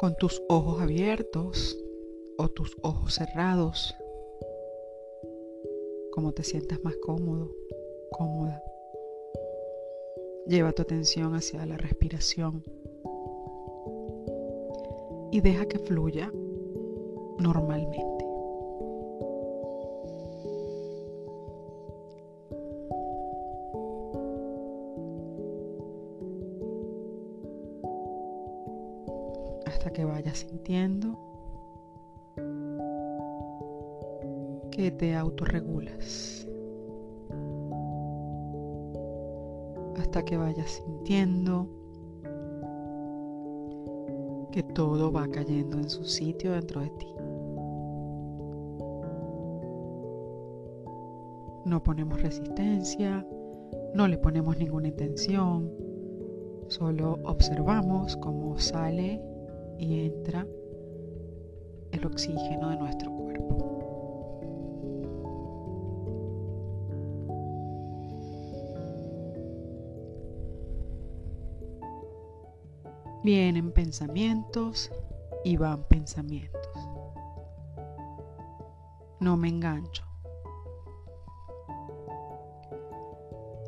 con tus ojos abiertos o tus ojos cerrados, como te sientas más cómodo, cómoda. Lleva tu atención hacia la respiración y deja que fluya normalmente. Hasta que vayas sintiendo que te autorregulas. Hasta que vayas sintiendo que todo va cayendo en su sitio dentro de ti. No ponemos resistencia, no le ponemos ninguna intención, solo observamos cómo sale y entra el oxígeno de nuestro cuerpo. Vienen pensamientos y van pensamientos. No me engancho.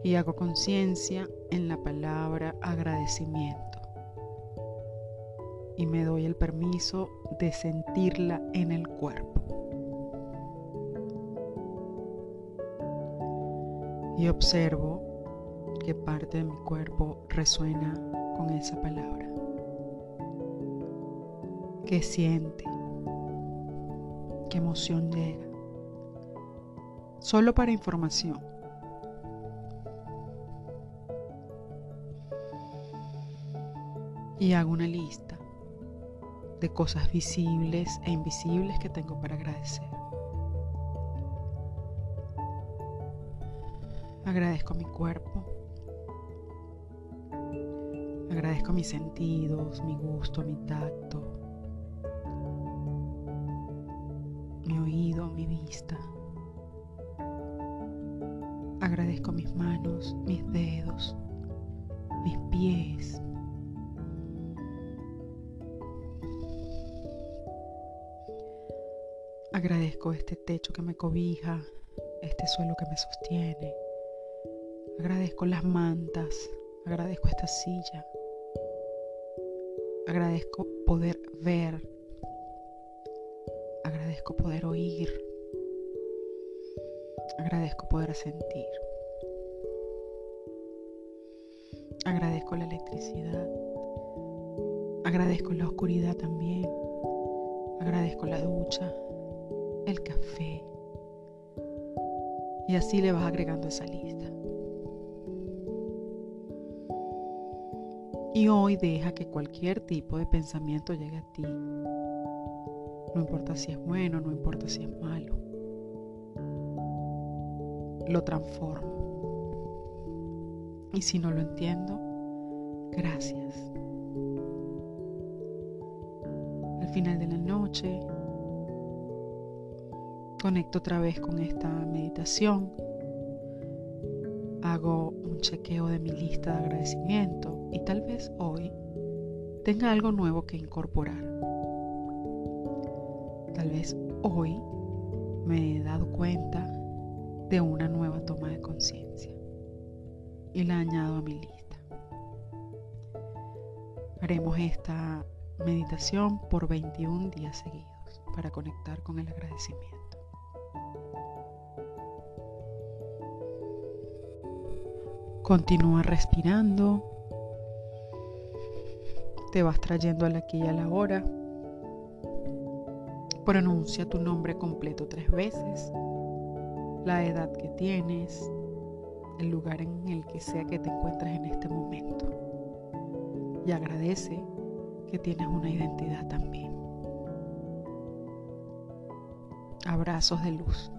Y hago conciencia en la palabra agradecimiento y me doy el permiso de sentirla en el cuerpo. Y observo que parte de mi cuerpo resuena con esa palabra. ¿Qué siente? ¿Qué emoción llega? Solo para información. Y hago una lista de cosas visibles e invisibles que tengo para agradecer. Agradezco mi cuerpo. Agradezco mis sentidos, mi gusto, mi tacto, mi oído, mi vista. Agradezco mis manos, mis dedos, mis pies, Agradezco este techo que me cobija, este suelo que me sostiene. Agradezco las mantas, agradezco esta silla. Agradezco poder ver. Agradezco poder oír. Agradezco poder sentir. Agradezco la electricidad. Agradezco la oscuridad también. Agradezco la ducha el café. Y así le vas agregando esa lista. Y hoy deja que cualquier tipo de pensamiento llegue a ti. No importa si es bueno, no importa si es malo. Lo transformo. Y si no lo entiendo, gracias. Al final de la noche, Conecto otra vez con esta meditación. Hago un chequeo de mi lista de agradecimiento y tal vez hoy tenga algo nuevo que incorporar. Tal vez hoy me he dado cuenta de una nueva toma de conciencia y la añado a mi lista. Haremos esta meditación por 21 días seguidos para conectar con el agradecimiento. Continúa respirando. Te vas trayendo al aquí y a la hora. Pronuncia tu nombre completo tres veces, la edad que tienes, el lugar en el que sea que te encuentres en este momento. Y agradece que tienes una identidad también. Abrazos de luz.